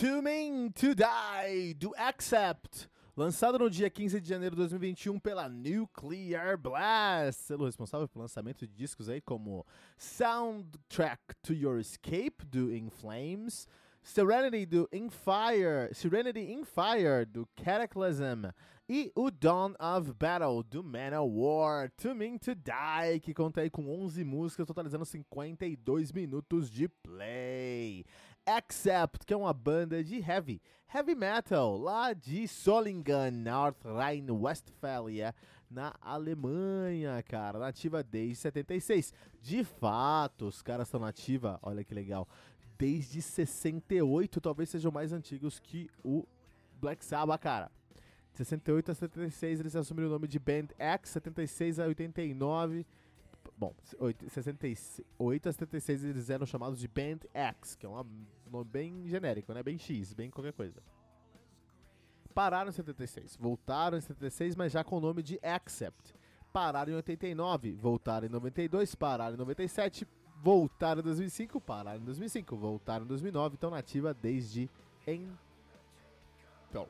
To Mean to Die, do Accept, lançado no dia 15 de janeiro de 2021 pela Nuclear Blast, selo responsável pelo lançamento de discos aí como Soundtrack to Your Escape, do In Flames, Serenity, do In Fire, Serenity in Fire, do Cataclysm, e o Dawn of Battle, do Manowar, To Mean to Die, que conta aí com 11 músicas, totalizando 52 minutos de play. Accept, que é uma banda de heavy, heavy metal, lá de Solingen, North Rhine-Westphalia, na Alemanha, cara, nativa desde 76. De fato, os caras estão nativa, olha que legal, desde 68, talvez sejam mais antigos que o Black Sabbath, cara. 68 a 76 eles assumiram o nome de Band X, 76 a 89 Bom, 68 a 76 eles eram chamados de Band X, que é um nome bem genérico, né? Bem X, bem qualquer coisa. Pararam em 76, voltaram em 76, mas já com o nome de Accept. Pararam em 89, voltaram em 92, pararam em 97, voltaram em 2005, pararam em 2005, voltaram em 2009, estão nativa desde então.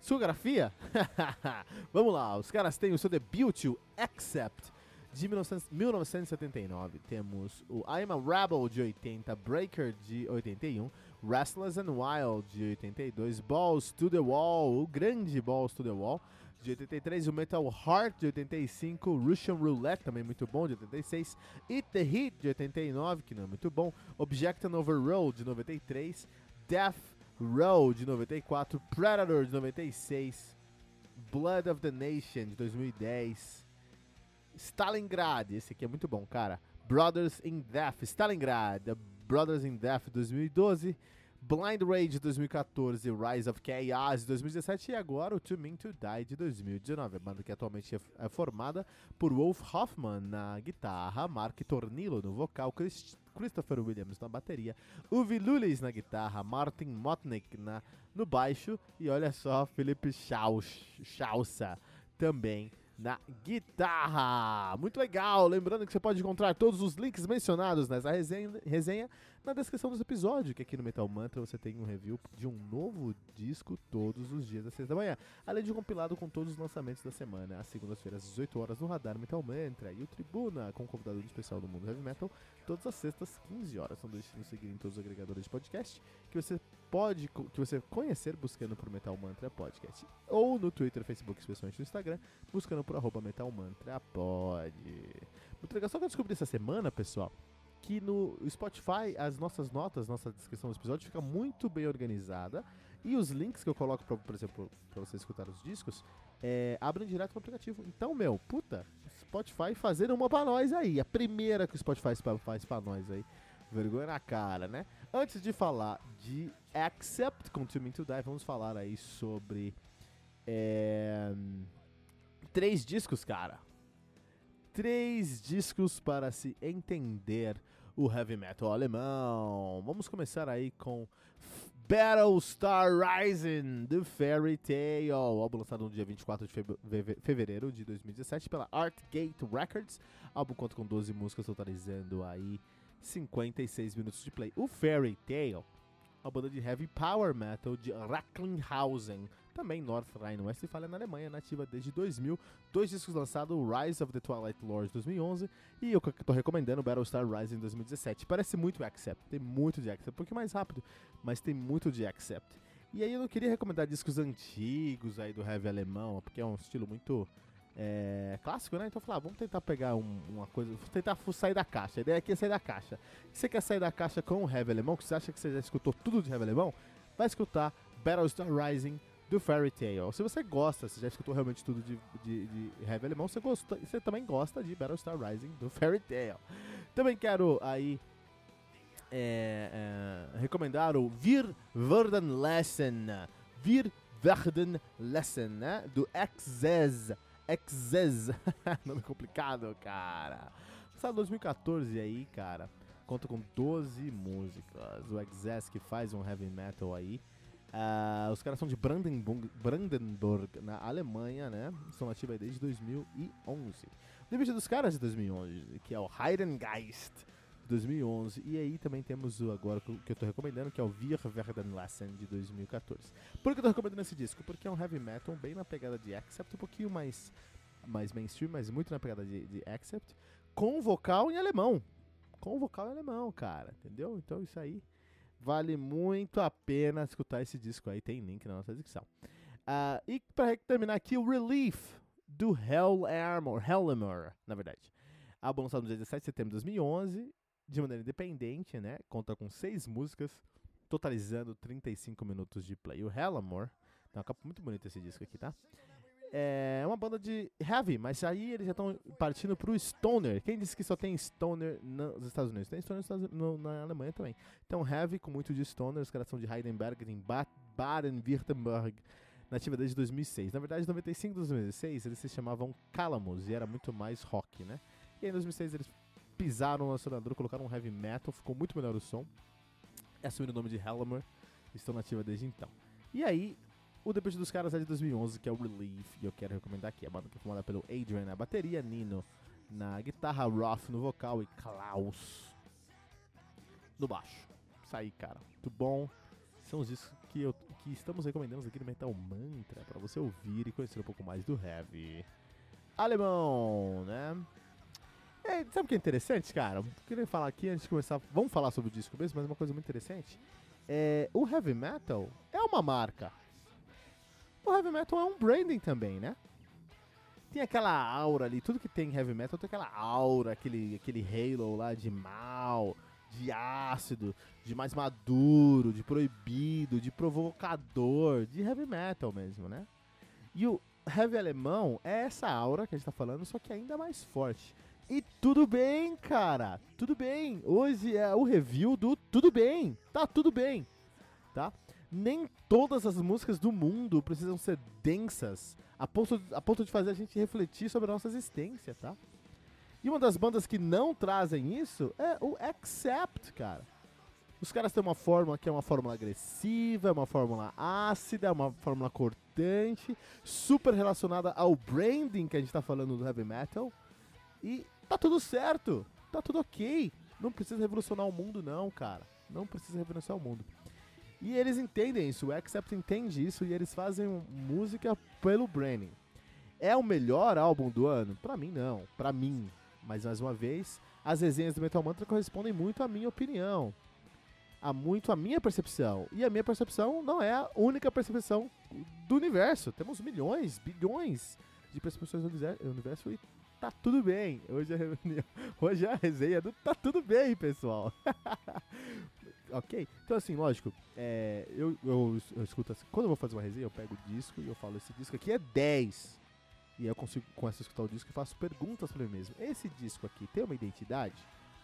Sua grafia? Vamos lá, os caras têm o seu debut, Accept de 1979 temos o I'm a Rebel de 80, Breaker de 81, Restless and Wild de 82, Balls to the Wall, o grande Balls to the Wall de 83, o Metal Heart de 85, Russian Roulette também muito bom de 86, Eat the Heat de 89, que não é muito bom, Object and Overroad de 93, Death Row de 94, Predator de 96, Blood of the Nation de 2010, Stalingrad, esse aqui é muito bom, cara. Brothers in Death, Stalingrad, Brothers in Death 2012, Blind Rage 2014, Rise of Chaos 2017 e agora o To Mean to Die de 2019. A banda que atualmente é formada por Wolf Hoffman na guitarra, Mark Tornillo no vocal, Chris, Christopher Williams na bateria, Uwe Lulis na guitarra, Martin Motnick na, no baixo e olha só, Felipe Schausa também na guitarra. Muito legal! Lembrando que você pode encontrar todos os links mencionados nessa resenha, resenha na descrição do episódio, que aqui no Metal Mantra você tem um review de um novo disco todos os dias às 6 da manhã, além de um compilado com todos os lançamentos da semana, às segundas-feiras às 18 horas no Radar Metal Mantra e o Tribuna com um convidado especial do mundo heavy metal, todas as sextas 15 horas. Não deixe de nos seguir em todos os agregadores de podcast que você pode que você conhecer buscando por Metal Mantra Podcast ou no Twitter, Facebook, especialmente no Instagram, buscando por arroba Metal Mantra Pod. Muito legal, só que eu descobri essa semana, pessoal, que no Spotify as nossas notas, nossa descrição do episódio fica muito bem organizada e os links que eu coloco, pra, por exemplo, para você escutar os discos, é, abrem direto no aplicativo. Então, meu, puta, Spotify fazendo uma pra nós aí. A primeira que o Spotify faz pra nós aí. Vergonha na cara, né? Antes de falar de Accept Continue to Die, vamos falar aí sobre é, três discos, cara. Três discos para se entender o heavy metal alemão. Vamos começar aí com Battlestar Rising, The Fairy Tale, álbum lançado no dia 24 de fevereiro de 2017 pela Artgate Records. Álbum conta com 12 músicas, totalizando aí 56 minutos de play. O Fairy Tale, a banda de heavy power metal de Recklinghausen, também North Rhine-Westphalia na Alemanha, nativa desde 2000. Dois discos lançados, Rise of the Twilight Lord 2011 e eu tô recomendando Battlestar Rising 2017. Parece muito Accept, tem muito de Accept, um pouquinho mais rápido, mas tem muito de Accept. E aí eu não queria recomendar discos antigos aí do heavy alemão, porque é um estilo muito é, clássico, né? Então eu falei, ah, vamos tentar pegar um, uma coisa, tentar sair da caixa. A ideia aqui é sair da caixa. Se você quer sair da caixa com o Heavy Alemão, que você acha que você já escutou tudo de Heavy Alemão, vai escutar Battlestar Rising do Fairy Tail. Se você gosta, se já escutou realmente tudo de, de, de Heavy Alemão, você, gosta, você também gosta de Battlestar Rising do Fairy Tail. Também quero aí é, é, recomendar o Wir Werden Lesson. Wir Werden Lesson, né? Do Exes. Exes. Nome complicado, cara. Lançado 2014 aí, cara. Conta com 12 músicas. O Exes que faz um heavy metal aí. Uh, os caras são de Brandenburg, Brandenburg, na Alemanha, né? Estão ativos aí desde 2011. O debut dos caras de 2011, que é o Heidengeist 2011. E aí também temos o agora que eu tô recomendando, que é o Wir Werden Lassen de 2014. Por que eu tô recomendando esse disco? Porque é um heavy metal bem na pegada de Accept, um pouquinho mais, mais mainstream, mas muito na pegada de, de Accept, com vocal em alemão. Com vocal em alemão, cara, entendeu? Então isso aí vale muito a pena escutar esse disco aí, tem link na nossa descrição. Uh, e para terminar aqui, o Relief do Hell Armor, Hellamor, na verdade. Álbum lançado no dia 17 de setembro de 2011 de maneira independente, né? Conta com seis músicas, totalizando 35 minutos de play. O Hellamore, tem uma capa muito bonita esse disco aqui, tá? É uma banda de heavy, mas aí eles já estão partindo pro Stoner. Quem disse que só tem Stoner nos Estados Unidos? Tem Stoner no, na Alemanha também. Então, heavy com muito de Stoner, os caras são de Heidenberg, em Baden-Württemberg, nativa desde 2006. Na verdade, em 95 2006, eles se chamavam Calamus e era muito mais rock, né? E aí, em 2006 eles pisaram no acionador, colocaram um heavy metal, ficou muito melhor o som. Assumiram o nome de Helmer, estão nativa desde então. E aí, o debut dos caras é de 2011, que é o Relief, e eu quero recomendar aqui. A banda que é formada pelo Adrian na bateria, Nino na guitarra, Roth no vocal e Klaus no baixo. Isso aí, cara. Muito bom. São os discos que, eu, que estamos recomendando aqui no Metal Mantra para você ouvir e conhecer um pouco mais do heavy alemão, né? É, sabe o que é interessante, cara? Queria falar aqui antes de começar. Vamos falar sobre o disco mesmo, mas uma coisa muito interessante. É, o heavy metal é uma marca. O heavy metal é um branding também, né? Tem aquela aura ali, tudo que tem heavy metal tem aquela aura, aquele, aquele halo lá de mal, de ácido, de mais maduro, de proibido, de provocador, de heavy metal mesmo, né? E o heavy alemão é essa aura que a gente tá falando, só que ainda mais forte. E tudo bem, cara. Tudo bem. Hoje é o review do Tudo Bem. Tá tudo bem. Tá? Nem todas as músicas do mundo precisam ser densas a ponto, a ponto de fazer a gente refletir sobre a nossa existência, tá? E uma das bandas que não trazem isso é o Accept, cara. Os caras têm uma fórmula que é uma fórmula agressiva, é uma fórmula ácida, é uma fórmula cortante, super relacionada ao branding que a gente tá falando do heavy metal. E Tá tudo certo, tá tudo ok. Não precisa revolucionar o mundo, não, cara. Não precisa revolucionar o mundo. E eles entendem isso, o Accept entende isso e eles fazem música pelo branding. É o melhor álbum do ano? Pra mim, não. Pra mim. Mas, mais uma vez, as resenhas do Metal Mantra correspondem muito à minha opinião. A muito à minha percepção. E a minha percepção não é a única percepção do universo. Temos milhões, bilhões de percepções do universo e tá tudo bem. Hoje a reunião, hoje a resenha do tá tudo bem, pessoal. ok? Então assim, lógico, é, eu, eu, eu, escuto assim, quando eu vou fazer uma resenha, eu pego o disco e eu falo, esse disco aqui é 10. E eu consigo, começo a escutar o disco e faço perguntas para mim mesmo. Esse disco aqui tem uma identidade?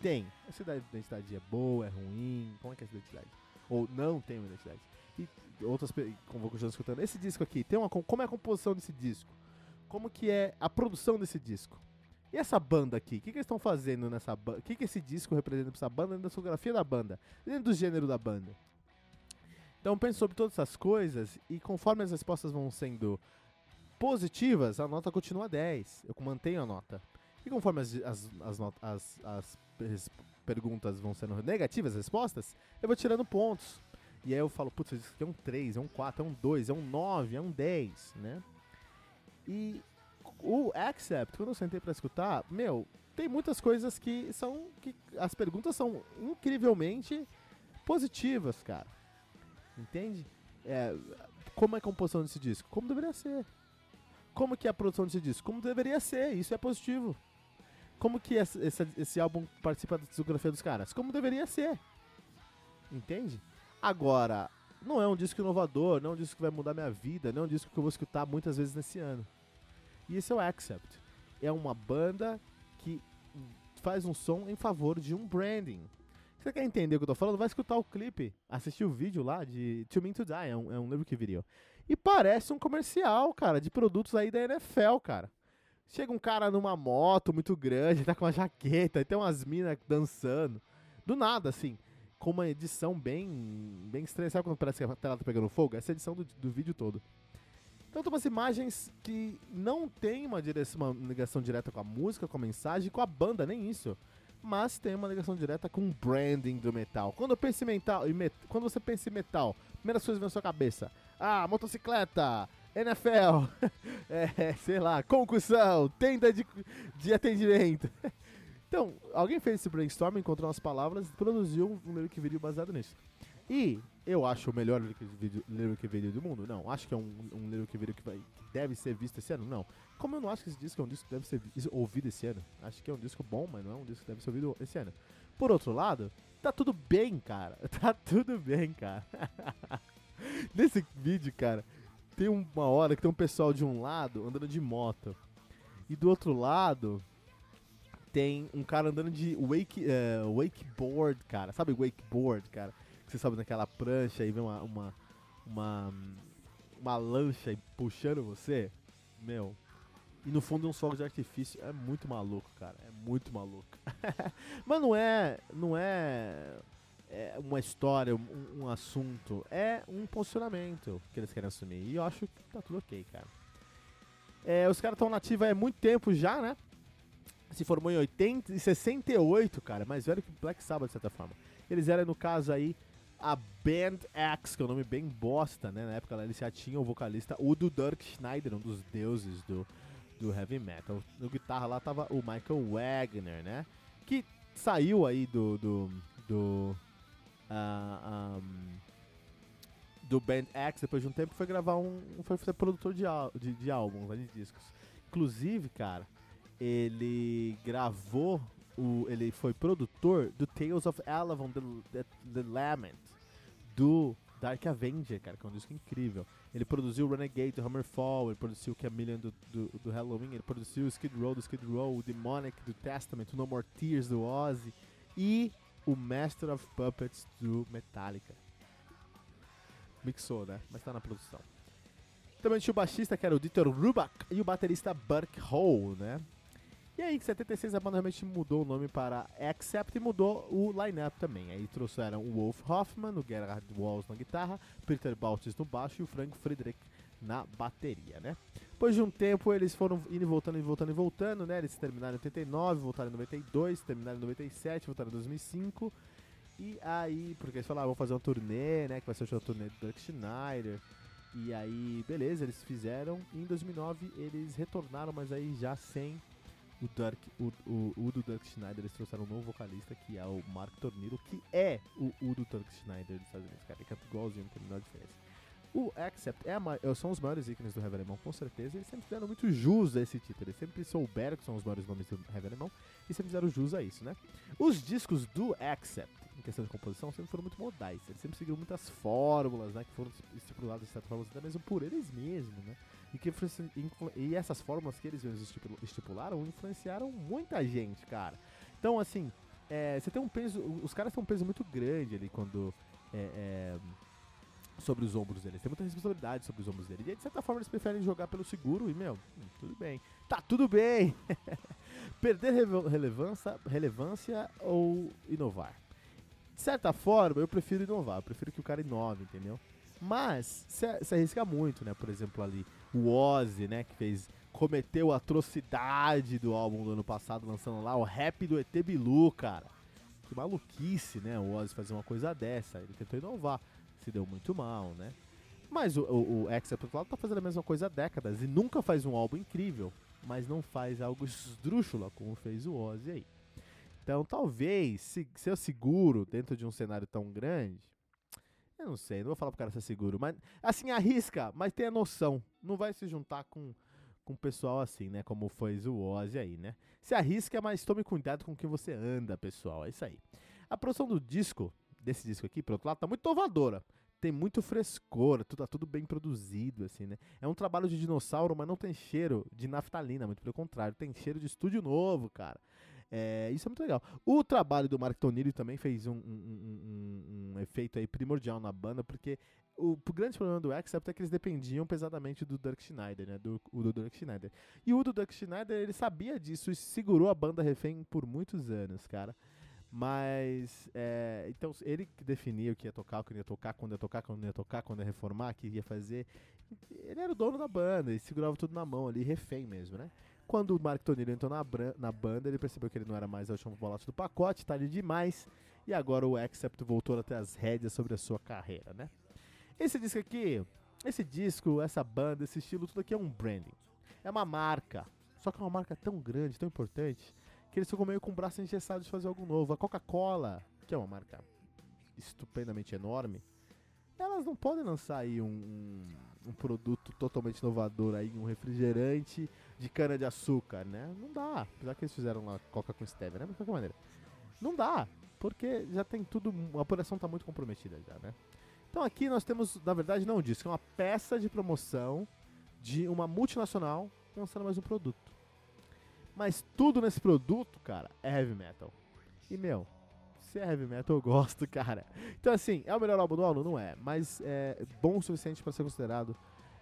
Tem. Essa identidade é boa, é ruim? Como é que é essa identidade? Ou não tem uma identidade? E outras, como vou continuar escutando, esse disco aqui, tem uma, como é a composição desse disco? como que é a produção desse disco. E essa banda aqui? O que, que eles estão fazendo nessa banda? O que, que esse disco representa para essa banda dentro da discografia da banda? Dentro do gênero da banda? Então pense sobre todas essas coisas e conforme as respostas vão sendo positivas, a nota continua 10. Eu mantenho a nota. E conforme as, as, as, as, as perguntas vão sendo negativas, as respostas, eu vou tirando pontos. E aí eu falo, putz, isso aqui é um 3, é um 4, é um 2, é um 9, é um 10, né? E o Accept, quando eu sentei para escutar, meu, tem muitas coisas que são. que As perguntas são incrivelmente positivas, cara. Entende? É, como é a composição desse disco? Como deveria ser. Como que é a produção desse disco? Como deveria ser, isso é positivo. Como que esse, esse, álbum participa da discografia dos caras? Como deveria ser. Entende? Agora, não é um disco inovador, não é um disco que vai mudar minha vida, não é um disco que eu vou escutar muitas vezes nesse ano. E esse é o Accept. É uma banda que faz um som em favor de um branding. Você quer entender o que eu tô falando? Vai escutar o clipe, assistir o vídeo lá de To Me To Die, é um, é um video. E parece um comercial, cara, de produtos aí da NFL, cara. Chega um cara numa moto muito grande, tá com uma jaqueta, e tem umas minas dançando. Do nada, assim. Com uma edição bem, bem estranha. Sabe quando parece que a tela tá pegando fogo? Essa é a edição do, do vídeo todo. Então tem umas imagens que não tem uma, direção, uma ligação direta com a música, com a mensagem, com a banda, nem isso. Mas tem uma ligação direta com o branding do metal. Quando eu penso em metal, met, quando você pensa em metal, primeiras coisas vêm na sua cabeça. Ah, motocicleta, NFL, é, sei lá, concussão, tenda de, de atendimento. então, alguém fez esse brainstorm, encontrou umas palavras e produziu um lyric video baseado nisso. E eu acho o melhor lyric video, do mundo? Não. Acho que é um, um lyric video que, vai, que deve ser visto esse ano? Não. Como eu não acho que esse disco é um disco que deve ser ouvido esse ano. Acho que é um disco bom, mas não é um disco que deve ser ouvido esse ano. Por outro lado, tá tudo bem, cara. Tá tudo bem, cara. Nesse vídeo, cara, tem uma hora que tem um pessoal de um lado andando de moto. E do outro lado tem um cara andando de wake, uh, wakeboard, cara. Sabe wakeboard, cara? Você sobe naquela prancha e vem uma, uma, uma, uma lancha puxando você. Meu. E no fundo uns fogos de artifício. É muito maluco, cara. É muito maluco. Mas não é. Não é é uma história, um, um, assunto, é um posicionamento que eles querem assumir. E eu acho que tá tudo ok, cara. É, os caras estão nativos há muito tempo já, né? Se formou em 80 e 68, cara, mais velho que Black Sabbath, de certa forma. Eles eram, no caso aí, a Band X, que é um nome bem bosta, né? Na época eles já tinham o vocalista Udo Dirk Schneider, um dos deuses do, do heavy metal. No guitarra lá tava o Michael Wagner, né? Que saiu aí do, do, do uh, ah, um, do Band X, depois de um tempo, foi gravar um. Foi ser produtor de, de, de álbuns, de discos. Inclusive, cara, ele gravou. O, ele foi produtor do Tales of Alavon, The, The, The Lament, do Dark Avenger, cara, que é um disco incrível. Ele produziu Renegade do Hammerfall, ele produziu Chameleon do, do, do Halloween, ele produziu Skid Row do Skid Row, o Demonic do Testament, o No More Tears do Ozzy e o Master of Puppets do Metallica. Mixou, né? Mas tá na produção. Também tinha o baixista, que era o Dieter Rubach, e o baterista Burke Hole, né? E aí, em 76, a banda realmente mudou o nome para Accept e mudou o line-up também. Aí trouxeram o Wolf Hoffman, o Gerhard Walls na guitarra, Peter Baltes no baixo e o Frank Friedrich na bateria, né? Depois de um tempo eles foram indo e voltando e voltando e voltando, né? Eles terminaram em 89, voltaram em 92, terminaram em 97, voltaram em 2005. E aí, porque eles falaram, ah, vamos fazer uma turnê, né? Que vai ser o turnê do Dirk Schneider. E aí, beleza, eles fizeram. E em 2009 eles retornaram, mas aí já sem o Dirk, o, o, o do Dirk Schneider. Eles trouxeram um novo vocalista que é o Mark Torniro, que é o, o do Dirk Schneider dos Estados Unidos, cara. Ele canta igualzinho, não tem a menor diferença. O Accept é a, são os maiores ícones do heavy alemão, com certeza. Eles sempre fizeram muito jus a esse título. Eles sempre souberam que são os maiores nomes do heavy alemão e sempre fizeram jus a isso, né? Os discos do Accept, em questão de composição, sempre foram muito modais. Eles sempre seguiram muitas fórmulas, né? Que foram estipuladas, de certa forma, até mesmo por eles mesmos, né? E, que e essas fórmulas que eles estipularam influenciaram muita gente, cara. Então, assim, é, você tem um peso. Os caras têm um peso muito grande ali quando. É, é, sobre os ombros deles. Tem muita responsabilidade sobre os ombros deles. E de certa forma eles preferem jogar pelo seguro e, meu, hum, tudo bem. Tá tudo bem! Perder relevância, relevância ou inovar? De certa forma, eu prefiro inovar. Eu prefiro que o cara inove, entendeu? Mas, se arrisca muito, né? Por exemplo, ali, o Ozzy, né? Que fez cometeu a atrocidade do álbum do ano passado, lançando lá o rap do ET Bilu, cara. Que maluquice, né? O Ozzy fazer uma coisa dessa. Ele tentou inovar se deu muito mal, né? Mas o, o, o Accept tá fazendo a mesma coisa há décadas e nunca faz um álbum incrível, mas não faz algo esdrúxula como fez o Ozzy aí. Então talvez, se, se eu seguro dentro de um cenário tão grande, eu não sei, não vou falar pro cara ser seguro, mas assim, arrisca, mas tenha noção. Não vai se juntar com com pessoal assim, né? Como foi o Ozzy aí, né? Se arrisca, mas tome cuidado com o que você anda, pessoal. É isso aí. A produção do disco desse disco aqui, por outro lado, tá muito inovadora. Tem muito frescor, tá tudo bem produzido, assim, né? É um trabalho de dinossauro, mas não tem cheiro de naftalina, muito pelo contrário, tem cheiro de estúdio novo, cara. É, isso é muito legal. O trabalho do Mark Tonilli também fez um, um, um, um, efeito aí primordial na banda, porque o, o, grande problema do Accept é que eles dependiam pesadamente do Dirk Schneider, né? Do, do Dirk Schneider. E o do Dirk Schneider, ele sabia disso e segurou a banda refém por muitos anos, cara. Mas, é, então, ele que definia o que ia tocar, o que ia tocar, quando ia tocar, quando ia tocar, quando ia reformar, o que ia fazer. Ele era o dono da banda, ele segurava tudo na mão ali, refém mesmo, né? Quando o Mark Tonillo entrou na, na banda, ele percebeu que ele não era mais a última bolacha do pacote, tarde demais, e agora o Accept voltou a ter as rédeas sobre a sua carreira, né? Esse disco aqui, esse disco, essa banda, esse estilo, tudo aqui é um branding. É uma marca. Só que é uma marca tão grande, tão importante, que eles ficam meio com o braço engessado de fazer algo novo. A Coca-Cola, que é uma marca estupendamente enorme, elas não podem lançar aí um, um, um, produto totalmente inovador aí, um refrigerante de cana de açúcar, né? Não dá. Apesar que eles fizeram lá Coca com stevia, né? Mas de qualquer maneira. Não dá, porque já tem tudo, a operação está muito comprometida já, né? Então aqui nós temos, na verdade, não disco, é uma peça de promoção de uma multinacional lançando mais um produto. Mas tudo nesse produto, cara, é heavy metal. E, meu, se é heavy metal, eu gosto, cara. Então, assim, é o melhor álbum do ano? Não é. Mas é bom o suficiente para ser considerado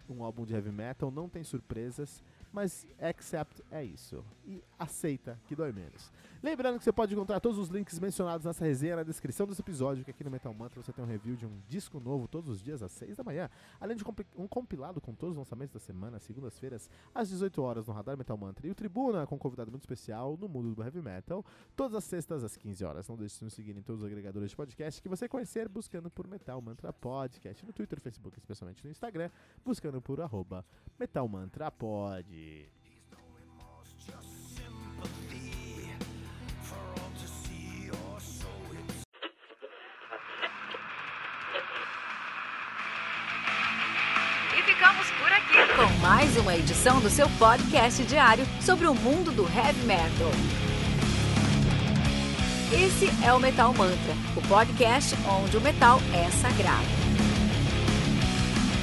um álbum de heavy metal. Não tem surpresas mas accept é isso. E aceita que dói menos. Lembrando que você pode encontrar todos os links mencionados nessa resenha na descrição desse episódio, que aqui no Metal Mantra você tem um review de um disco novo todos os dias às 6 da manhã, além de um compilado com todos os lançamentos da semana, segundas-feiras, às 18 horas no Radar Metal Mantra, e o Tribuna com um convidado muito especial no mundo do heavy metal, todas as sextas às 15 horas. Não deixe de nos seguir em todos os agregadores de podcast que você conhecer buscando por Metal Mantra Podcast, no Twitter, Facebook, especialmente no Instagram, buscando por arroba Metal Mantra Pod. E ficamos por aqui com mais uma edição do seu podcast diário sobre o mundo do heavy metal. Esse é o Metal Mantra, o podcast onde o metal é sagrado.